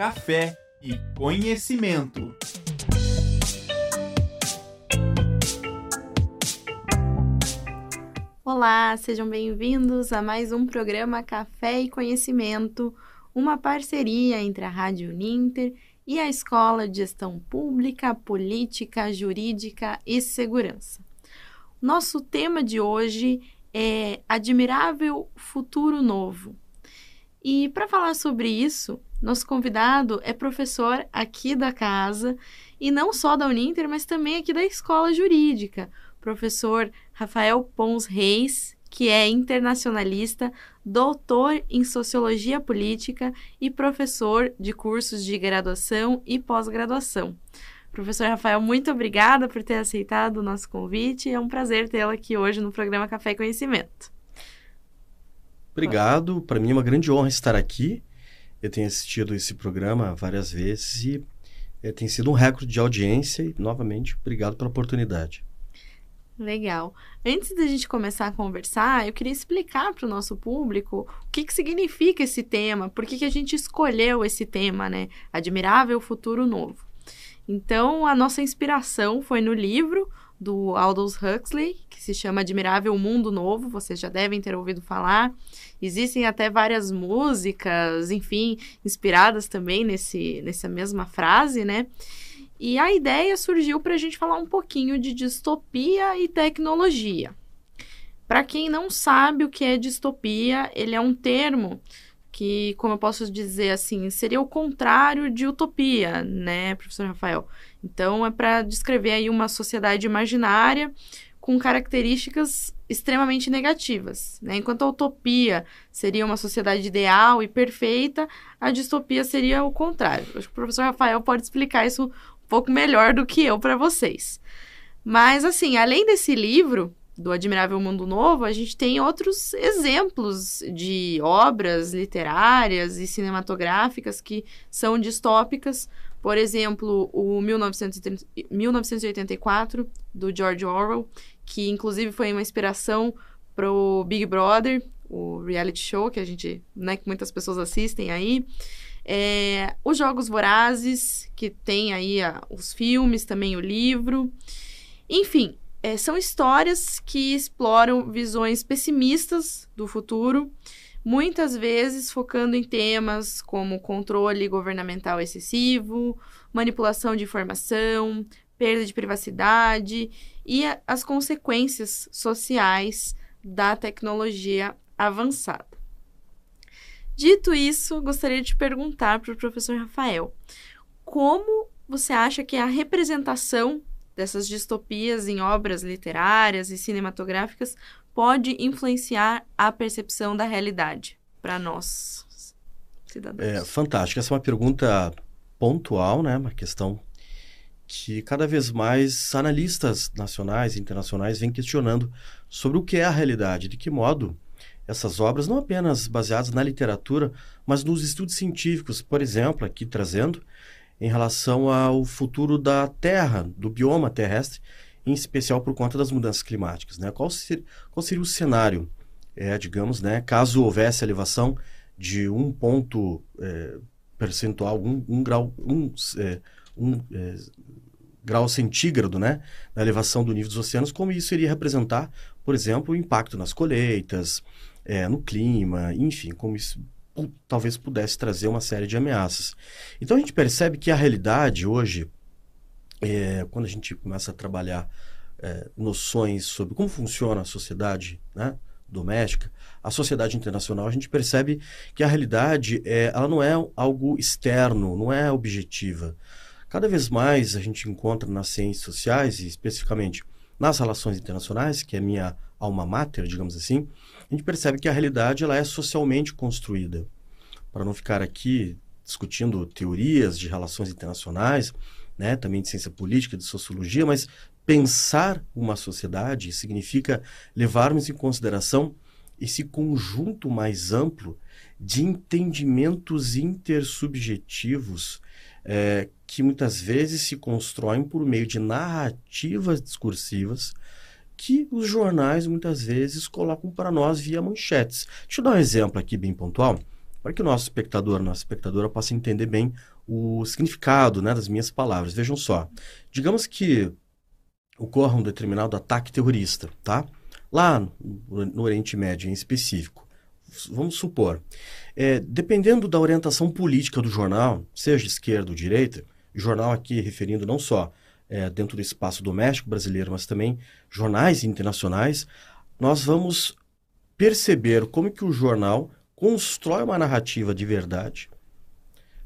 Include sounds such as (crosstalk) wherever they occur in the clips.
café e conhecimento. Olá, sejam bem-vindos a mais um programa Café e Conhecimento, uma parceria entre a Rádio Ninter e a Escola de Gestão Pública, Política, Jurídica e Segurança. Nosso tema de hoje é Admirável Futuro Novo. E para falar sobre isso, nosso convidado é professor aqui da casa e não só da Uninter, mas também aqui da Escola Jurídica, professor Rafael Pons Reis, que é internacionalista, doutor em sociologia política e professor de cursos de graduação e pós-graduação. Professor Rafael, muito obrigada por ter aceitado o nosso convite. É um prazer tê-lo aqui hoje no programa Café e Conhecimento. Obrigado, para mim é uma grande honra estar aqui eu tenho assistido esse programa várias vezes e é, tem sido um recorde de audiência e, novamente, obrigado pela oportunidade. Legal. Antes da gente começar a conversar, eu queria explicar para o nosso público o que, que significa esse tema, por que, que a gente escolheu esse tema, né? Admirável Futuro Novo. Então, a nossa inspiração foi no livro do Aldous Huxley, que se chama Admirável Mundo Novo, vocês já devem ter ouvido falar. Existem até várias músicas, enfim, inspiradas também nesse, nessa mesma frase, né? E a ideia surgiu para a gente falar um pouquinho de distopia e tecnologia. Para quem não sabe o que é distopia, ele é um termo que, como eu posso dizer assim, seria o contrário de utopia, né, professor Rafael? Então, é para descrever aí uma sociedade imaginária com características extremamente negativas. Né? Enquanto a utopia seria uma sociedade ideal e perfeita, a distopia seria o contrário. Acho que o professor Rafael pode explicar isso um pouco melhor do que eu para vocês. Mas, assim, além desse livro, do Admirável Mundo Novo, a gente tem outros exemplos de obras literárias e cinematográficas que são distópicas, por exemplo, o 1984, do George Orwell, que inclusive foi uma inspiração para o Big Brother, o reality show que a gente, né, que muitas pessoas assistem aí. É, os Jogos Vorazes, que tem aí a, os filmes, também o livro. Enfim, é, são histórias que exploram visões pessimistas do futuro muitas vezes focando em temas como controle governamental excessivo, manipulação de informação, perda de privacidade e a, as consequências sociais da tecnologia avançada. Dito isso, gostaria de perguntar para o professor Rafael: como você acha que a representação dessas distopias em obras literárias e cinematográficas pode influenciar a percepção da realidade para nós, cidadãos? É fantástico. Essa é uma pergunta pontual, né? Uma questão que cada vez mais analistas nacionais e internacionais vêm questionando sobre o que é a realidade, de que modo essas obras, não apenas baseadas na literatura, mas nos estudos científicos, por exemplo, aqui trazendo, em relação ao futuro da Terra, do bioma terrestre, em especial por conta das mudanças climáticas. Né? Qual, ser, qual seria o cenário, é, digamos, né, caso houvesse elevação de um ponto é, percentual, um, um grau, um, é, um é, grau centígrado, né, na elevação do nível dos oceanos, como isso iria representar, por exemplo, o impacto nas colheitas, é, no clima, enfim, como isso talvez pudesse trazer uma série de ameaças. Então a gente percebe que a realidade hoje é, quando a gente começa a trabalhar é, noções sobre como funciona a sociedade né, doméstica, a sociedade internacional, a gente percebe que a realidade é, ela não é algo externo, não é objetiva. Cada vez mais a gente encontra nas ciências sociais, e especificamente nas relações internacionais, que é minha alma mater, digamos assim, a gente percebe que a realidade ela é socialmente construída. Para não ficar aqui discutindo teorias de relações internacionais, né, também de ciência política, de sociologia, mas pensar uma sociedade significa levarmos em consideração esse conjunto mais amplo de entendimentos intersubjetivos é, que muitas vezes se constroem por meio de narrativas discursivas que os jornais muitas vezes colocam para nós via manchetes. Deixa eu dar um exemplo aqui bem pontual. para que o nosso espectador, nossa espectadora possa entender bem o significado né, das minhas palavras. Vejam só, digamos que ocorra um determinado ataque terrorista, tá? Lá no, Oriente Médio em específico. Vamos supor, é, dependendo da orientação política do jornal, seja esquerda ou direita, jornal aqui referindo não só é, dentro do espaço doméstico brasileiro, mas também jornais internacionais, nós vamos perceber como que o jornal constrói uma narrativa de verdade,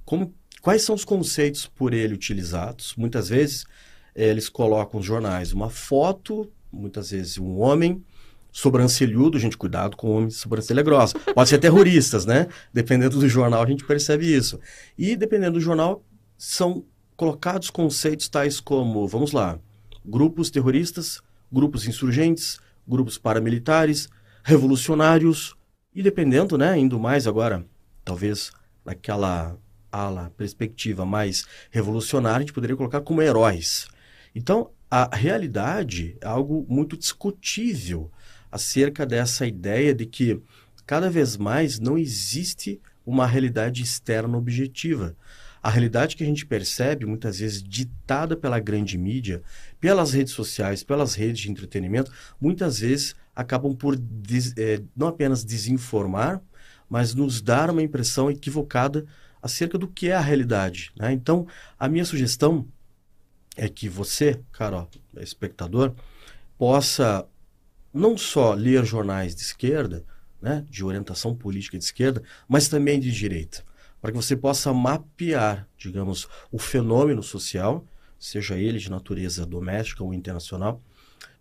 como, quais são os conceitos por ele utilizados. Muitas vezes eh, eles colocam nos jornais uma foto, muitas vezes um homem sobrancelhudo, gente, cuidado com homens de sobrancelha grossa. Pode ser terroristas, né? Dependendo do jornal, a gente percebe isso. E dependendo do jornal, são colocados conceitos tais como, vamos lá, grupos terroristas, grupos insurgentes, grupos paramilitares, revolucionários, e dependendo, né, indo mais agora, talvez naquela ala perspectiva mais revolucionária, a gente poderia colocar como heróis. Então, a realidade é algo muito discutível acerca dessa ideia de que cada vez mais não existe uma realidade externa objetiva. A realidade que a gente percebe, muitas vezes ditada pela grande mídia, pelas redes sociais, pelas redes de entretenimento, muitas vezes acabam por des, é, não apenas desinformar, mas nos dar uma impressão equivocada acerca do que é a realidade. Né? Então, a minha sugestão é que você, cara, espectador, possa não só ler jornais de esquerda, né, de orientação política de esquerda, mas também de direita, para que você possa mapear, digamos, o fenômeno social, seja ele de natureza doméstica ou internacional,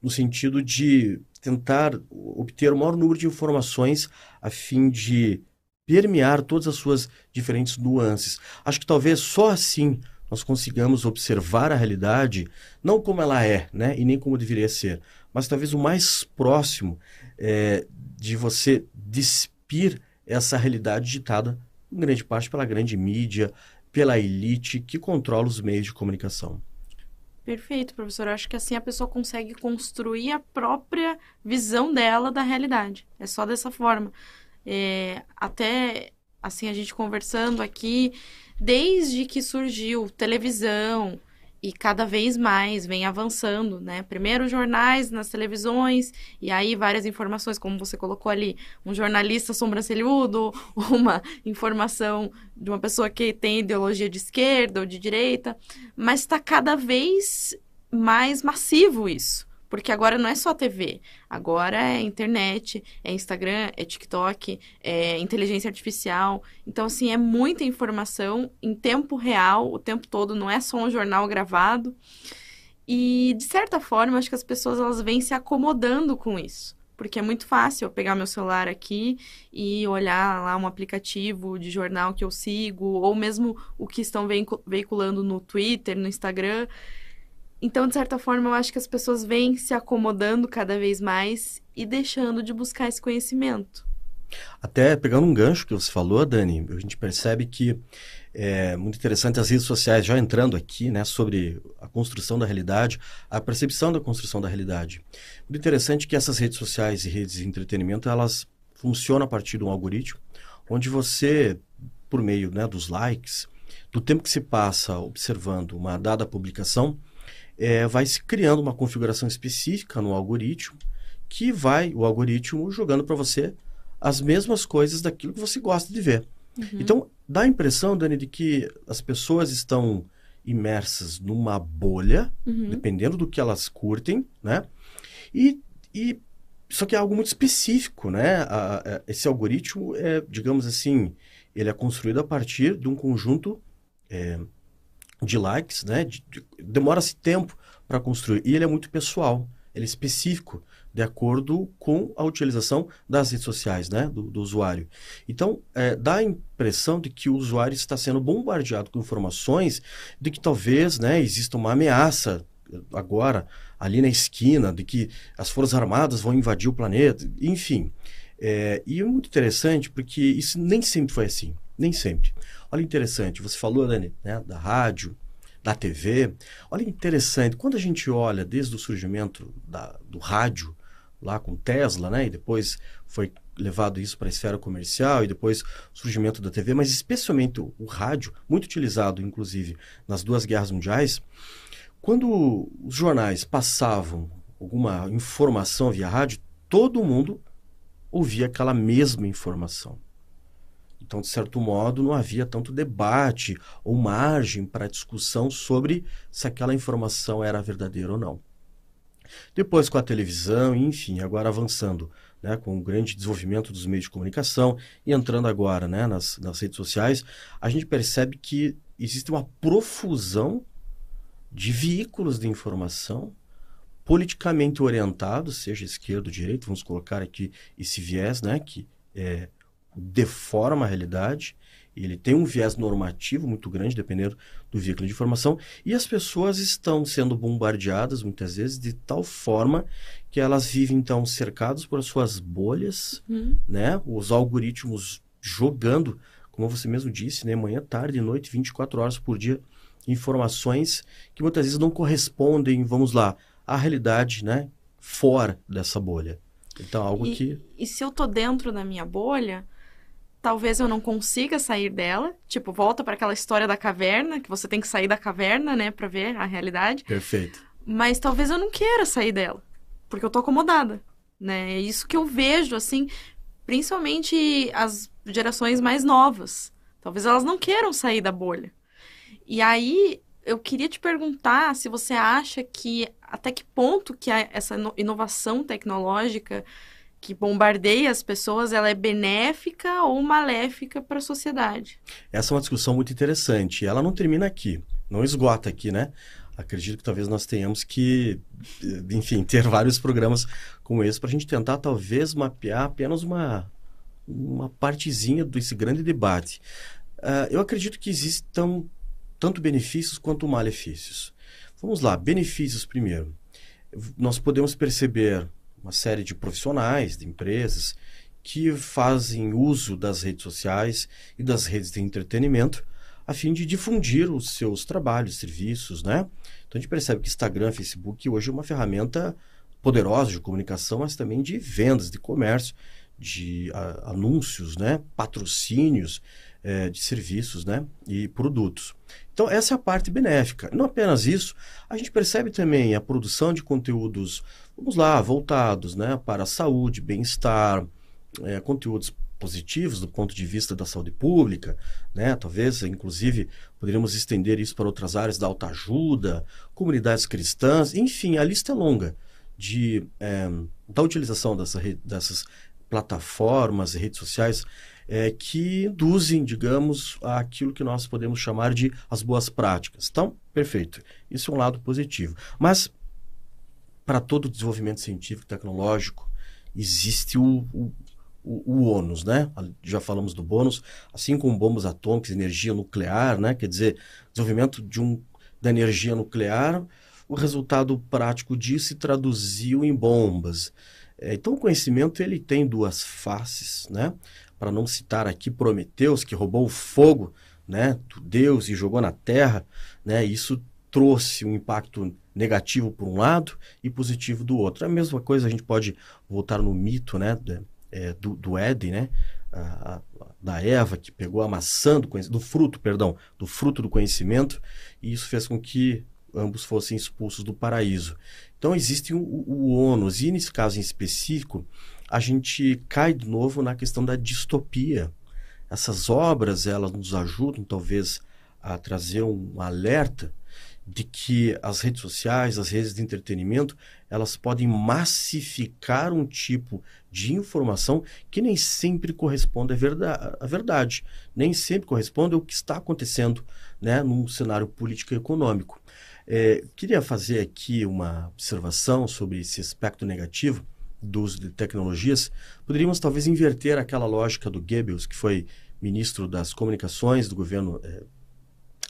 no sentido de tentar obter o maior número de informações a fim de permear todas as suas diferentes nuances. Acho que talvez só assim nós consigamos observar a realidade não como ela é, né, e nem como deveria ser, mas talvez o mais próximo é, de você despir essa realidade ditada em grande parte pela grande mídia, pela elite que controla os meios de comunicação. Perfeito, professor. Acho que assim a pessoa consegue construir a própria visão dela da realidade. É só dessa forma. É, até assim a gente conversando aqui, desde que surgiu televisão, e cada vez mais vem avançando, né? Primeiro jornais nas televisões e aí várias informações, como você colocou ali, um jornalista sobrancelhudo, (laughs) uma informação de uma pessoa que tem ideologia de esquerda ou de direita, mas está cada vez mais massivo isso. Porque agora não é só TV, agora é internet, é Instagram, é TikTok, é inteligência artificial. Então, assim, é muita informação em tempo real, o tempo todo, não é só um jornal gravado. E, de certa forma, acho que as pessoas elas vêm se acomodando com isso. Porque é muito fácil eu pegar meu celular aqui e olhar lá um aplicativo de jornal que eu sigo, ou mesmo o que estão veiculando no Twitter, no Instagram. Então, de certa forma, eu acho que as pessoas vêm se acomodando cada vez mais e deixando de buscar esse conhecimento. Até pegando um gancho que você falou, Dani, a gente percebe que é muito interessante as redes sociais já entrando aqui, né, sobre a construção da realidade, a percepção da construção da realidade. Muito interessante que essas redes sociais e redes de entretenimento, elas funcionam a partir de um algoritmo, onde você, por meio né, dos likes, do tempo que se passa observando uma dada publicação, é, vai se criando uma configuração específica no algoritmo que vai, o algoritmo, jogando para você as mesmas coisas daquilo que você gosta de ver. Uhum. Então, dá a impressão, Dani, de que as pessoas estão imersas numa bolha, uhum. dependendo do que elas curtem, né? E, e só que é algo muito específico, né? A, a, esse algoritmo é, digamos assim, ele é construído a partir de um conjunto é, de likes, né? De, de, Demora-se tempo para construir. E ele é muito pessoal, ele é específico, de acordo com a utilização das redes sociais, né? Do, do usuário. Então, é, dá a impressão de que o usuário está sendo bombardeado com informações de que talvez né, exista uma ameaça agora ali na esquina, de que as Forças Armadas vão invadir o planeta, enfim. É, e é muito interessante porque isso nem sempre foi assim, nem sempre. Olha interessante, você falou, Dani, né, da rádio, da TV. Olha interessante, quando a gente olha desde o surgimento da, do rádio, lá com Tesla, né, e depois foi levado isso para a esfera comercial e depois o surgimento da TV, mas especialmente o, o rádio, muito utilizado, inclusive, nas duas guerras mundiais. Quando os jornais passavam alguma informação via rádio, todo mundo ouvia aquela mesma informação. Então, de certo modo, não havia tanto debate ou margem para discussão sobre se aquela informação era verdadeira ou não. Depois, com a televisão, enfim, agora avançando né, com o grande desenvolvimento dos meios de comunicação e entrando agora né, nas, nas redes sociais, a gente percebe que existe uma profusão de veículos de informação politicamente orientados, seja esquerdo ou direito, vamos colocar aqui esse viés, né, que é, deforma a realidade, ele tem um viés normativo muito grande, dependendo do veículo de informação, e as pessoas estão sendo bombardeadas muitas vezes de tal forma que elas vivem então cercadas por suas bolhas, uhum. né? Os algoritmos jogando, como você mesmo disse, né, manhã, tarde, noite, 24 horas por dia, informações que muitas vezes não correspondem, vamos lá, à realidade, né, fora dessa bolha. Então, algo e, que E se eu tô dentro da minha bolha, talvez eu não consiga sair dela. Tipo, volta para aquela história da caverna, que você tem que sair da caverna, né, para ver a realidade. Perfeito. Mas talvez eu não queira sair dela, porque eu tô acomodada, né? É isso que eu vejo assim, principalmente as gerações mais novas. Talvez elas não queiram sair da bolha. E aí eu queria te perguntar se você acha que até que ponto que essa inovação tecnológica que bombardeia as pessoas, ela é benéfica ou maléfica para a sociedade? Essa é uma discussão muito interessante. Ela não termina aqui, não esgota aqui, né? Acredito que talvez nós tenhamos que, enfim, (laughs) ter vários programas como esse para a gente tentar talvez mapear apenas uma, uma partezinha desse grande debate. Uh, eu acredito que existam tanto benefícios quanto malefícios. Vamos lá, benefícios primeiro. Nós podemos perceber uma série de profissionais, de empresas, que fazem uso das redes sociais e das redes de entretenimento a fim de difundir os seus trabalhos, serviços, né? Então a gente percebe que Instagram, Facebook hoje é uma ferramenta poderosa de comunicação, mas também de vendas, de comércio, de a, anúncios, né? Patrocínios é, de serviços, né? E produtos. Então essa é a parte benéfica. Não apenas isso, a gente percebe também a produção de conteúdos vamos lá, voltados né, para a saúde, bem-estar, é, conteúdos positivos do ponto de vista da saúde pública, né? Talvez, inclusive, poderíamos estender isso para outras áreas da autoajuda, comunidades cristãs, enfim, a lista é longa de, é, da utilização dessa, dessas plataformas e redes sociais é, que induzem, digamos, aquilo que nós podemos chamar de as boas práticas. Então, perfeito. Isso é um lado positivo. Mas para todo desenvolvimento científico tecnológico existe o, o, o, o, ônus, né? Já falamos do bônus, assim como bombas atômicas, energia nuclear, né? Quer dizer, desenvolvimento de um, da energia nuclear, o resultado prático disso se traduziu em bombas. É, então, o conhecimento ele tem duas faces, né? Para não citar aqui Prometeus, que roubou o fogo, né? Do Deus e jogou na terra, né? Isso trouxe um impacto negativo por um lado e positivo do outro. A mesma coisa a gente pode voltar no mito né, é, do, do Éden, né, a, a, da Eva que pegou a maçã do, do fruto, perdão, do fruto do conhecimento e isso fez com que ambos fossem expulsos do paraíso. Então existe o, o ônus e nesse caso em específico a gente cai de novo na questão da distopia. Essas obras elas nos ajudam talvez a trazer um alerta de que as redes sociais, as redes de entretenimento, elas podem massificar um tipo de informação que nem sempre corresponde à verdade, nem sempre corresponde ao que está acontecendo né, num cenário político e econômico. É, queria fazer aqui uma observação sobre esse aspecto negativo do uso de tecnologias. Poderíamos talvez inverter aquela lógica do Goebbels, que foi ministro das comunicações do governo é,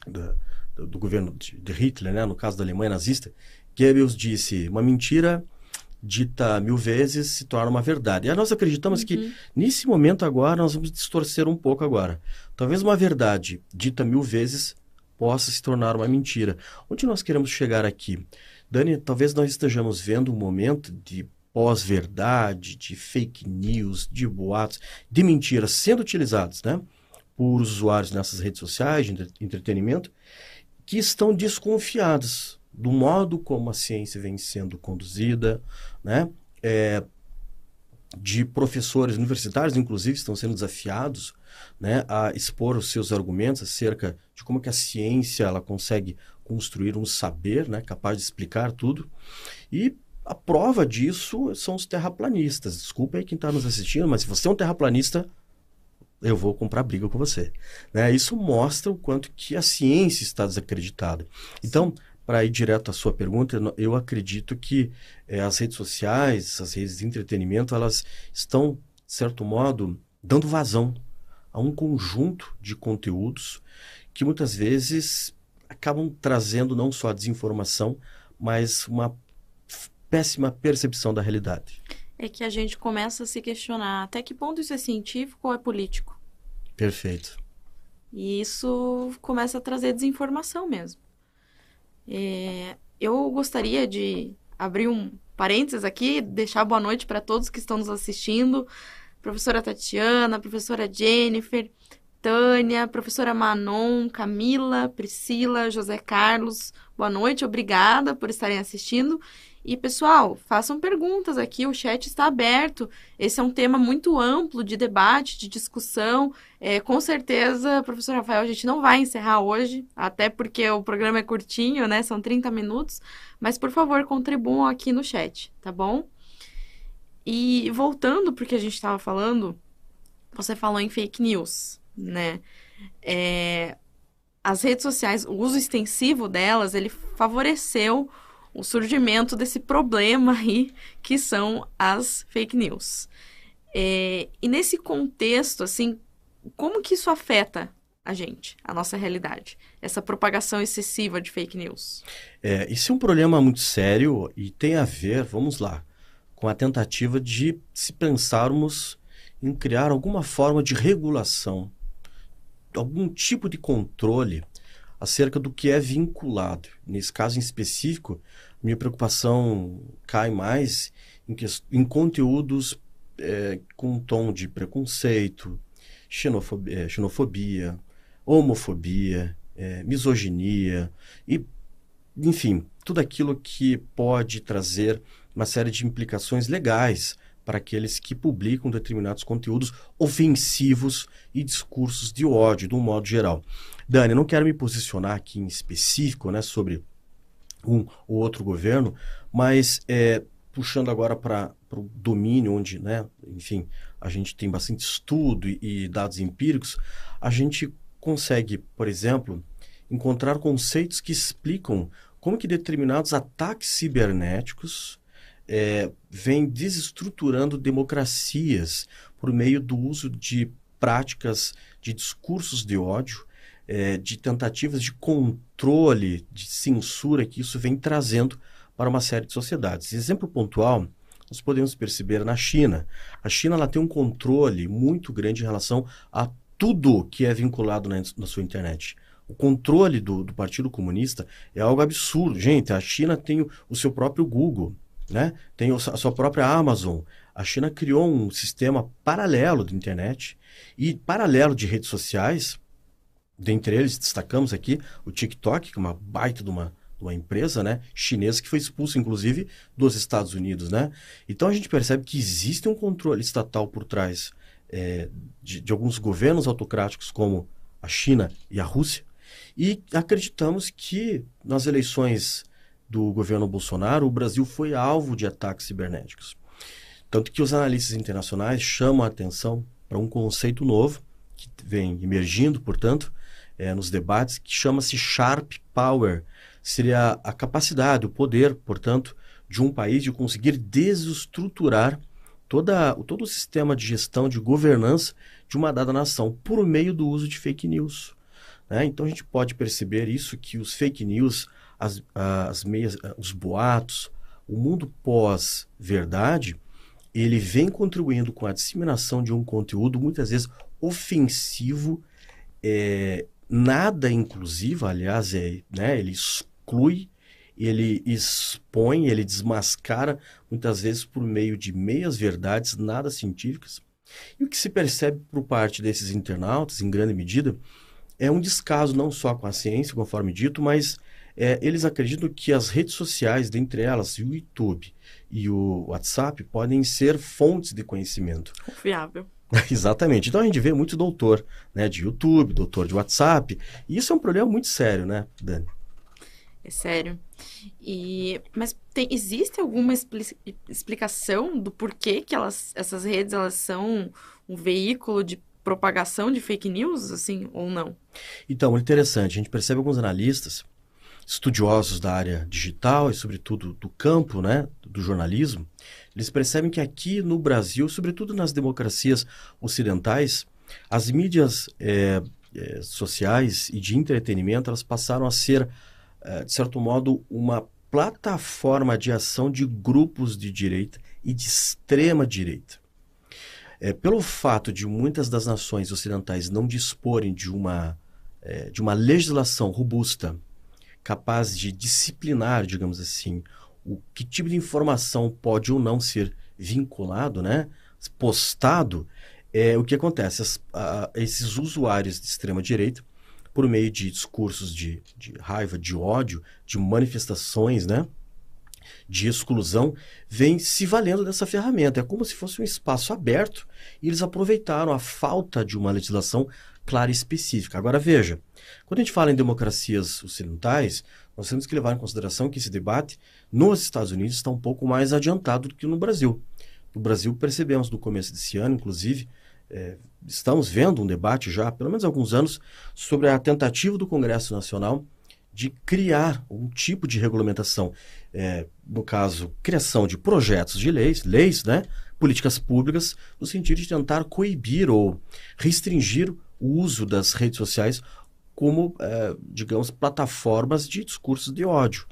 da, do, governo de, de, Hitler, né, no caso da Alemanha nazista, Goebbels disse: uma mentira dita mil vezes se torna uma verdade. E nós acreditamos uhum. que nesse momento agora nós vamos distorcer um pouco agora. Talvez uma verdade dita mil vezes possa se tornar uma mentira. Onde nós queremos chegar aqui? Dani, talvez nós estejamos vendo um momento de pós-verdade, de fake news, de boatos, de mentiras sendo utilizados né, por usuários nessas redes sociais de entretenimento que estão desconfiados do modo como a ciência vem sendo conduzida, né? É, de professores universitários, inclusive, estão sendo desafiados né, a expor os seus argumentos acerca de como que a ciência ela consegue construir um saber né, capaz de explicar tudo. E a prova disso são os terraplanistas. Desculpa aí quem está nos assistindo, mas se você é um terraplanista, eu vou comprar briga com você. Né? Isso mostra o quanto que a ciência está desacreditada. Então, para ir direto à sua pergunta, eu acredito que é, as redes sociais, as redes de entretenimento, elas estão, de certo modo, dando vazão a um conjunto de conteúdos que muitas vezes acabam trazendo não só a desinformação, mas uma péssima percepção da realidade. É que a gente começa a se questionar até que ponto isso é científico ou é político. Perfeito. E isso começa a trazer desinformação mesmo. É, eu gostaria de abrir um parênteses aqui, deixar boa noite para todos que estão nos assistindo. Professora Tatiana, professora Jennifer, Tânia, professora Manon, Camila, Priscila, José Carlos. Boa noite, obrigada por estarem assistindo. E, pessoal, façam perguntas aqui, o chat está aberto. Esse é um tema muito amplo de debate, de discussão. É, com certeza, professor Rafael, a gente não vai encerrar hoje, até porque o programa é curtinho, né? São 30 minutos. Mas, por favor, contribuam aqui no chat, tá bom? E voltando porque a gente estava falando, você falou em fake news, né? É, as redes sociais, o uso extensivo delas, ele favoreceu o surgimento desse problema aí que são as fake news. É, e nesse contexto, assim, como que isso afeta a gente, a nossa realidade, essa propagação excessiva de fake news? É, isso é um problema muito sério e tem a ver, vamos lá, com a tentativa de se pensarmos em criar alguma forma de regulação, algum tipo de controle acerca do que é vinculado. Nesse caso em específico, minha preocupação cai mais em, que, em conteúdos é, com um tom de preconceito, xenofobia, é, xenofobia homofobia, é, misoginia e, enfim, tudo aquilo que pode trazer uma série de implicações legais para aqueles que publicam determinados conteúdos ofensivos e discursos de ódio, de um modo geral. Dani, não quero me posicionar aqui em específico né, sobre um ou outro governo, mas é, puxando agora para o domínio onde, né, enfim, a gente tem bastante estudo e, e dados empíricos, a gente consegue, por exemplo, encontrar conceitos que explicam como que determinados ataques cibernéticos é, vêm desestruturando democracias por meio do uso de práticas de discursos de ódio é, de tentativas de controle, de censura que isso vem trazendo para uma série de sociedades. Exemplo pontual, nós podemos perceber na China. A China ela tem um controle muito grande em relação a tudo que é vinculado na, na sua internet. O controle do, do, Partido Comunista é algo absurdo. Gente, a China tem o, o seu próprio Google, né? tem o, a sua própria Amazon. A China criou um sistema paralelo de internet e paralelo de redes sociais Dentre eles, destacamos aqui o TikTok, que é uma baita de uma, de uma empresa né, chinesa que foi expulsa, inclusive, dos Estados Unidos. Né? Então a gente percebe que existe um controle estatal por trás é, de, de alguns governos autocráticos, como a China e a Rússia, e acreditamos que nas eleições do governo Bolsonaro, o Brasil foi alvo de ataques cibernéticos. Tanto que os analistas internacionais chamam a atenção para um conceito novo, que vem emergindo, portanto, é, nos debates, que chama-se Sharp Power. Seria a capacidade, o poder, portanto, de um país de conseguir desestruturar toda, todo o sistema de gestão, de governança de uma dada nação por meio do uso de fake news. Né? Então a gente pode perceber isso que os fake news, as, as meias, os boatos, o mundo pós-verdade, ele vem contribuindo com a disseminação de um conteúdo muitas vezes ofensivo é, nada inclusivo, aliás, é, né, ele exclui, ele expõe, ele desmascara, muitas vezes por meio de meias verdades nada científicas. E o que se percebe por parte desses internautas, em grande medida, é um descaso não só com a ciência, conforme dito, mas é, eles acreditam que as redes sociais, dentre elas o YouTube e o WhatsApp, podem ser fontes de conhecimento. Confiável. (laughs) Exatamente. Então a gente vê muito doutor né, de YouTube, doutor de WhatsApp, e isso é um problema muito sério, né, Dani? É sério. E, mas tem, existe alguma expli explicação do porquê que elas, essas redes elas são um veículo de propagação de fake news, assim, ou não? Então, é interessante. A gente percebe alguns analistas, estudiosos da área digital e, sobretudo, do campo, né, do jornalismo, eles percebem que aqui no Brasil, sobretudo nas democracias ocidentais, as mídias é, é, sociais e de entretenimento elas passaram a ser eh, de certo modo, uma plataforma de ação de grupos de direita e de extrema direita. É, pelo fato de muitas das nações ocidentais não disporem de uma, é, de uma legislação robusta capaz de disciplinar, digamos assim, o que tipo de informação pode ou não ser vinculado, né, postado, é, o que acontece? As, a, esses usuários de extrema direita por meio de discursos de, de raiva, de ódio, de manifestações, né? de exclusão, vem se valendo dessa ferramenta. É como se fosse um espaço aberto e eles aproveitaram a falta de uma legislação clara e específica. Agora veja, quando a gente fala em democracias ocidentais, nós temos que levar em consideração que esse debate nos Estados Unidos está um pouco mais adiantado do que no Brasil. No Brasil, percebemos no começo desse ano, inclusive, é, estamos vendo um debate já, pelo menos há alguns anos, sobre a tentativa do Congresso Nacional de criar um tipo de regulamentação, é, no caso, criação de projetos de leis, leis, né, políticas públicas, no sentido de tentar coibir ou restringir o uso das redes sociais como, é, digamos, plataformas de discursos de ódio.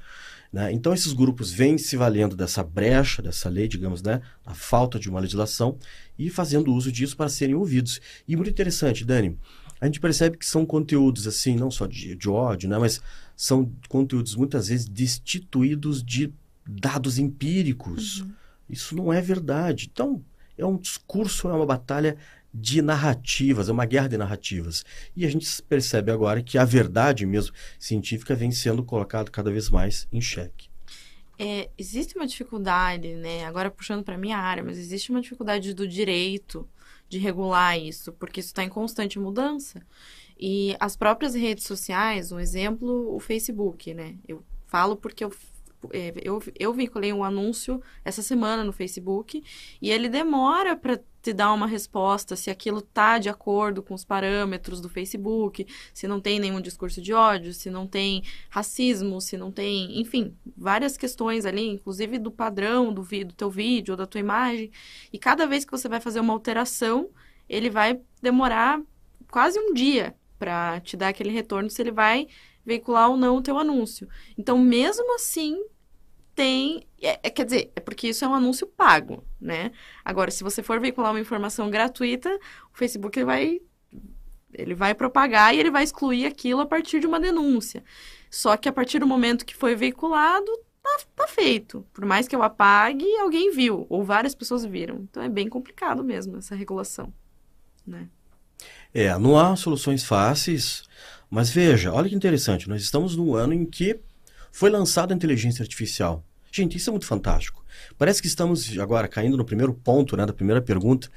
Né? Então, esses grupos vêm se valendo dessa brecha, dessa lei, digamos, né? a falta de uma legislação, e fazendo uso disso para serem ouvidos. E muito interessante, Dani, a gente percebe que são conteúdos, assim, não só de, de ódio, né? mas são conteúdos muitas vezes destituídos de dados empíricos. Uhum. Isso não é verdade. Então, é um discurso, é uma batalha de narrativas, é uma guerra de narrativas. E a gente percebe agora que a verdade mesmo científica vem sendo colocada cada vez mais em xeque. É, existe uma dificuldade, né? Agora puxando para minha área, mas existe uma dificuldade do direito de regular isso, porque isso está em constante mudança. E as próprias redes sociais, um exemplo, o Facebook, né? Eu falo porque eu eu, eu vinculei um anúncio essa semana no Facebook e ele demora para te dar uma resposta se aquilo tá de acordo com os parâmetros do Facebook, se não tem nenhum discurso de ódio, se não tem racismo, se não tem, enfim, várias questões ali, inclusive do padrão do, do teu vídeo ou da tua imagem. E cada vez que você vai fazer uma alteração, ele vai demorar quase um dia para te dar aquele retorno se ele vai veicular ou não o teu anúncio. Então, mesmo assim, tem. É, é, quer dizer, é porque isso é um anúncio pago, né? Agora, se você for veicular uma informação gratuita, o Facebook ele vai. Ele vai propagar e ele vai excluir aquilo a partir de uma denúncia. Só que a partir do momento que foi veiculado, tá, tá feito. Por mais que eu apague, alguém viu, ou várias pessoas viram. Então é bem complicado mesmo essa regulação, né? É, não há soluções fáceis, mas veja, olha que interessante, nós estamos num ano em que foi lançada a inteligência artificial. Gente, isso é muito fantástico. Parece que estamos, agora caindo no primeiro ponto né, da primeira pergunta,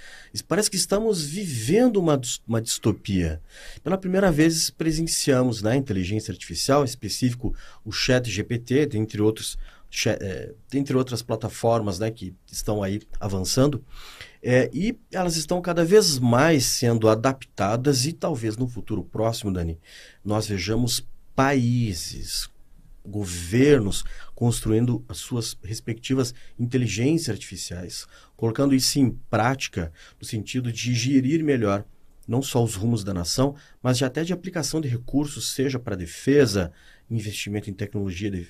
parece que estamos vivendo uma, uma distopia. Pela primeira vez presenciamos né, a inteligência artificial, em específico o chat GPT, dentre, outros, é, dentre outras plataformas né, que estão aí avançando. É, e elas estão cada vez mais sendo adaptadas e talvez no futuro próximo, Dani, nós vejamos países governos construindo as suas respectivas inteligências artificiais, colocando isso em prática no sentido de gerir melhor não só os rumos da nação, mas de até de aplicação de recursos, seja para defesa, investimento em tecnologia, de,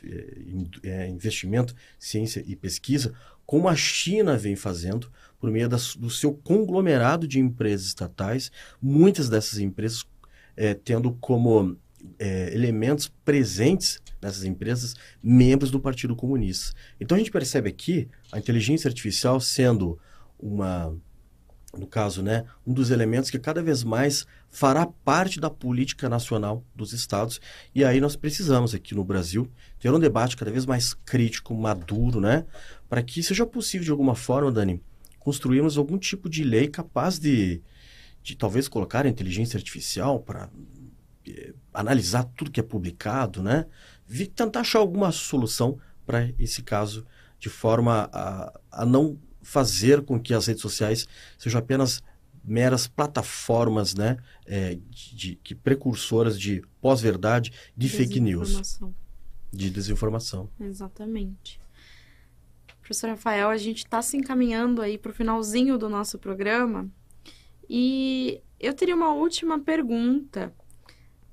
é, investimento, ciência e pesquisa, como a China vem fazendo por meio das, do seu conglomerado de empresas estatais, muitas dessas empresas é, tendo como é, elementos presentes nessas empresas membros do Partido Comunista. Então a gente percebe aqui a inteligência artificial sendo uma no caso, né, um dos elementos que cada vez mais fará parte da política nacional dos estados. E aí nós precisamos aqui no Brasil ter um debate cada vez mais crítico, maduro, né, para que seja possível de alguma forma, Dani, construirmos algum tipo de lei capaz de, de talvez colocar a inteligência artificial para eh, analisar tudo que é publicado, né, e tentar achar alguma solução para esse caso de forma a, a não fazer com que as redes sociais sejam apenas meras plataformas, né, é, de, de, precursoras de pós-verdade, de fake news, de desinformação. Exatamente. Professor Rafael, a gente está se encaminhando aí para o finalzinho do nosso programa e eu teria uma última pergunta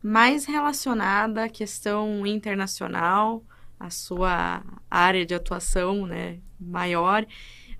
mais relacionada à questão internacional, a sua área de atuação, né, maior.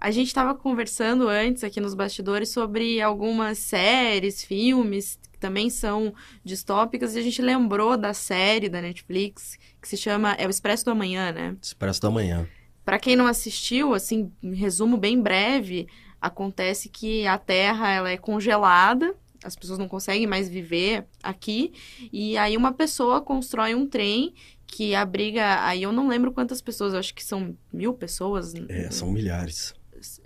A gente estava conversando antes aqui nos bastidores sobre algumas séries, filmes que também são distópicas e a gente lembrou da série da Netflix que se chama é o Expresso do Amanhã, né? Expresso do Amanhã. Para quem não assistiu, assim, um resumo bem breve, acontece que a Terra ela é congelada as pessoas não conseguem mais viver aqui. E aí uma pessoa constrói um trem que abriga. Aí eu não lembro quantas pessoas, acho que são mil pessoas. É, são milhares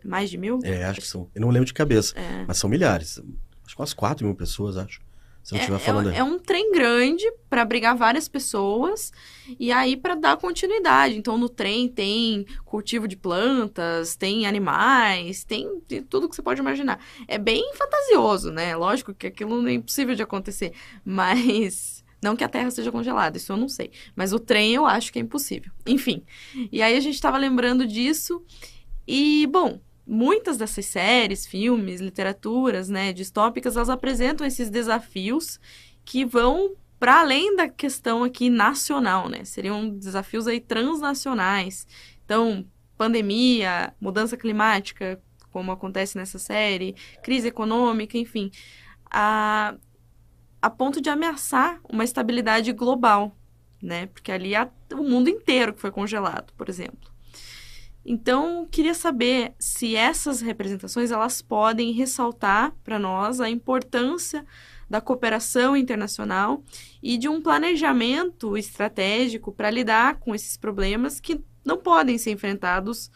mais de mil? É, acho que são. Eu não lembro de cabeça, é. mas são milhares. Acho que umas 4 mil pessoas, acho. Se não estiver é, falando. É, é um trem grande para abrigar várias pessoas e aí para dar continuidade. Então no trem tem cultivo de plantas, tem animais, tem, tem tudo que você pode imaginar. É bem fantasioso, né? Lógico que aquilo é impossível de acontecer, mas (laughs) não que a Terra seja congelada, isso eu não sei. Mas o trem eu acho que é impossível. Enfim. E aí a gente estava lembrando disso e, bom, muitas dessas séries, filmes, literaturas, né, distópicas, elas apresentam esses desafios que vão para além da questão aqui nacional, né? Seriam desafios aí transnacionais. Então, pandemia, mudança climática, como acontece nessa série, crise econômica, enfim, a, a ponto de ameaçar uma estabilidade global, né? Porque ali há o mundo inteiro que foi congelado, por exemplo. Então, queria saber se essas representações elas podem ressaltar para nós a importância da cooperação internacional e de um planejamento estratégico para lidar com esses problemas que não podem ser enfrentados,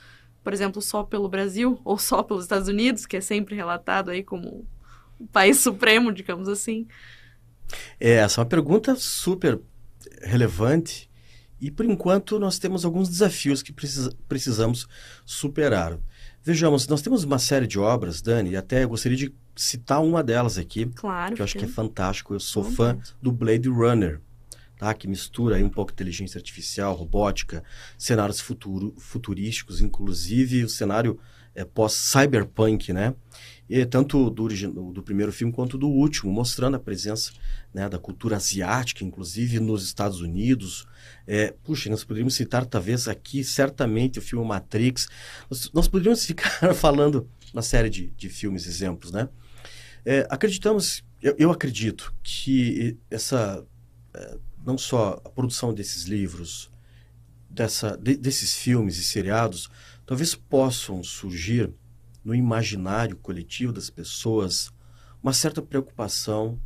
por exemplo, só pelo Brasil (laughs) ou só pelos Estados Unidos, que é sempre relatado aí como o país (laughs) supremo, digamos assim. É, essa é uma pergunta super relevante e por enquanto nós temos alguns desafios que precisa, precisamos superar. Vejamos, nós temos uma série de obras, Dani, e até eu gostaria de citar uma delas aqui. Claro. Que eu acho que é fantástico. Eu sou fã do Blade Runner, tá? que mistura aí um pouco inteligência artificial, robótica, cenários futuro, futurísticos, inclusive o cenário é, pós-cyberpunk, né? Tanto do, do primeiro filme quanto do último, mostrando a presença né, da cultura asiática, inclusive nos Estados Unidos. É, puxa, nós poderíamos citar talvez aqui, certamente, o filme Matrix. Nós, nós poderíamos ficar (laughs) falando uma série de, de filmes, exemplos, né? É, acreditamos, eu, eu, acredito que essa, é, não só a produção desses livros, dessa, de, desses filmes e seriados, talvez possam surgir no imaginário coletivo das pessoas uma certa preocupação,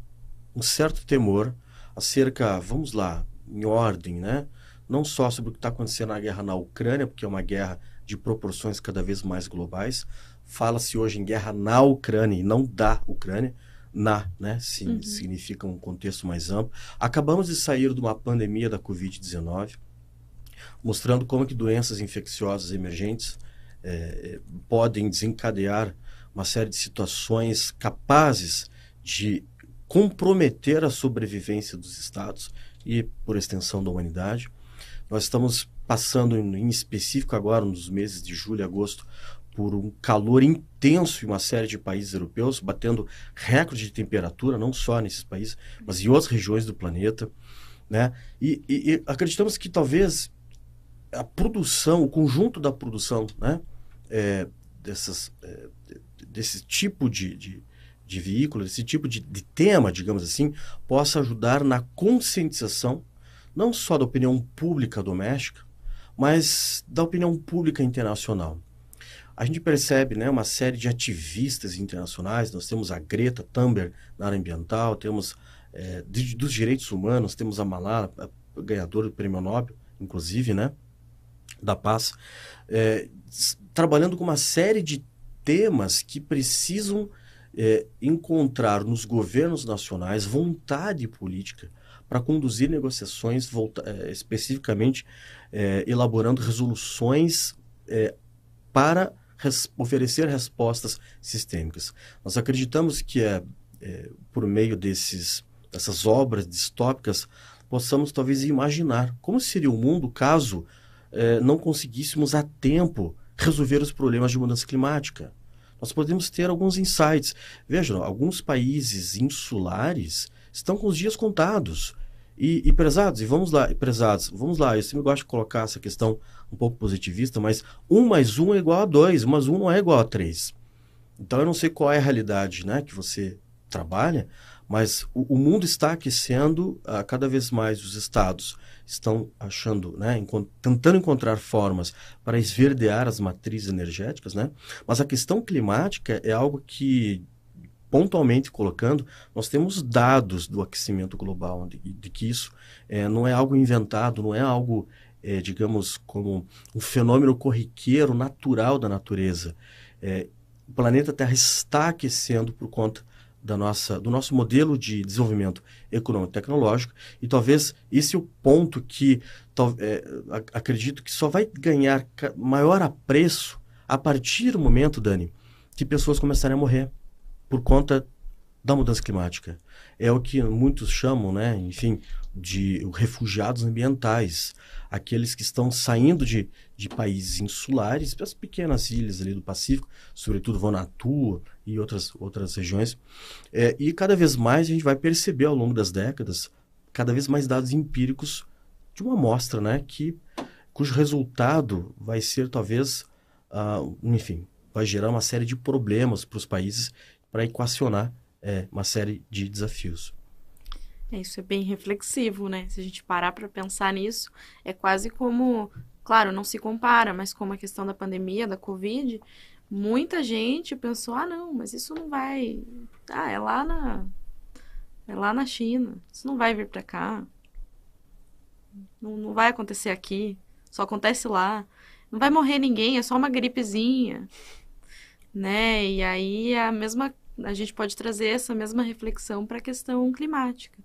um certo temor acerca, vamos lá, em ordem, né? Não só sobre o que está acontecendo na guerra na Ucrânia, porque é uma guerra de proporções cada vez mais globais. Fala-se hoje em guerra na Ucrânia e não da Ucrânia. Na, né? Sim, uhum. significa um contexto mais amplo. Acabamos de sair de uma pandemia da Covid-19, mostrando como que doenças infecciosas emergentes é, podem desencadear uma série de situações capazes de comprometer a sobrevivência dos estados e, por extensão, da humanidade. Nós estamos passando, em específico agora, nos meses de julho e agosto, por um calor intenso em uma série de países europeus, batendo recorde de temperatura, não só nesses países, mas em outras regiões do planeta. Né? E, e, e acreditamos que talvez a produção, o conjunto da produção, né? É, dessas, é, desse tipo de, de, de, veículo, desse tipo de, de tema, digamos assim, possa ajudar na conscientização não só da opinião pública doméstica, mas da opinião pública internacional. A gente percebe né, uma série de ativistas internacionais, nós temos a Greta Thunberg na área ambiental, temos é, de, dos direitos humanos, temos a Malala, a ganhadora do prêmio Nobel, inclusive, né, da paz, é, trabalhando com uma série de temas que precisam é, encontrar nos governos nacionais vontade política para conduzir negociações volta, é, especificamente é, elaborando resoluções é, para res, oferecer respostas sistêmicas. Nós acreditamos que é, é, por meio desses, dessas obras distópicas possamos talvez imaginar como seria o mundo caso é, não conseguíssemos a tempo resolver os problemas de mudança climática. Nós podemos ter alguns insights. Vejam, alguns países insulares estão com os dias contados. E, e prezados, e vamos lá, prezados, vamos lá, eu sempre gosto de colocar essa questão um pouco positivista, mas um mais um é igual a dois, mais um não é igual a três. Então eu não sei qual é a realidade né, que você trabalha, mas o, o mundo está aquecendo uh, cada vez mais os estados estão achando, né, encont tentando encontrar formas para esverdear as matrizes energéticas, né? Mas a questão climática é algo que pontualmente colocando, nós temos dados do aquecimento global, de, de que isso é, não é algo inventado, não é algo, é, digamos, como um fenômeno corriqueiro, natural da natureza. É, o planeta Terra está aquecendo por conta da nossa, do nosso modelo de desenvolvimento econômico e tecnológico, e talvez esse é o ponto que é, acredito que só vai ganhar maior apreço a partir do momento, Dani, que pessoas começarem a morrer por conta da mudança climática. É o que muitos chamam, né, enfim, de refugiados ambientais, aqueles que estão saindo de, de países insulares, as pequenas ilhas ali do Pacífico, sobretudo Vanuatu e outras, outras regiões. É, e cada vez mais a gente vai perceber ao longo das décadas, cada vez mais dados empíricos de uma amostra, né, que, cujo resultado vai ser talvez, uh, enfim, vai gerar uma série de problemas para os países para equacionar é, uma série de desafios. É, isso é bem reflexivo, né? Se a gente parar para pensar nisso, é quase como, claro, não se compara, mas como a questão da pandemia, da Covid, muita gente pensou, ah, não, mas isso não vai, ah, é lá na, é lá na China, isso não vai vir para cá, não, não vai acontecer aqui, só acontece lá, não vai morrer ninguém, é só uma gripezinha, né? E aí a mesma a gente pode trazer essa mesma reflexão para a questão climática.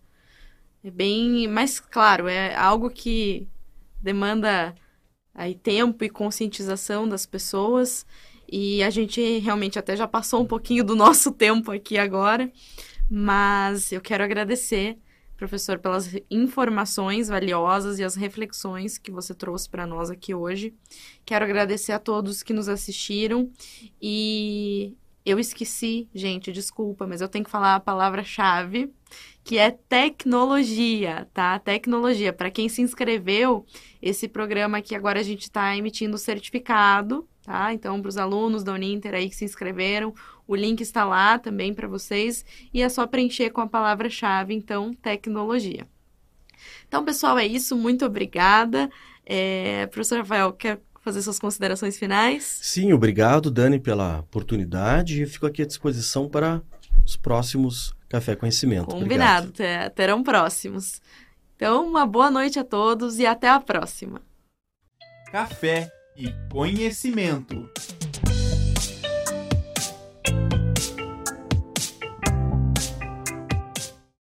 É bem, mais claro, é algo que demanda aí tempo e conscientização das pessoas e a gente realmente até já passou um pouquinho do nosso tempo aqui agora, mas eu quero agradecer professor, pelas informações valiosas e as reflexões que você trouxe para nós aqui hoje. Quero agradecer a todos que nos assistiram e eu esqueci, gente, desculpa, mas eu tenho que falar a palavra-chave, que é tecnologia, tá? Tecnologia. Para quem se inscreveu, esse programa aqui agora a gente está emitindo certificado, tá? Então, para os alunos da Uninter aí que se inscreveram, o link está lá também para vocês e é só preencher com a palavra-chave, então, tecnologia. Então, pessoal, é isso. Muito obrigada. É, professor Rafael, quer fazer suas considerações finais? Sim, obrigado, Dani, pela oportunidade. e fico aqui à disposição para os próximos Café Conhecimento. Combinado, obrigado. terão próximos. Então, uma boa noite a todos e até a próxima. Café e Conhecimento.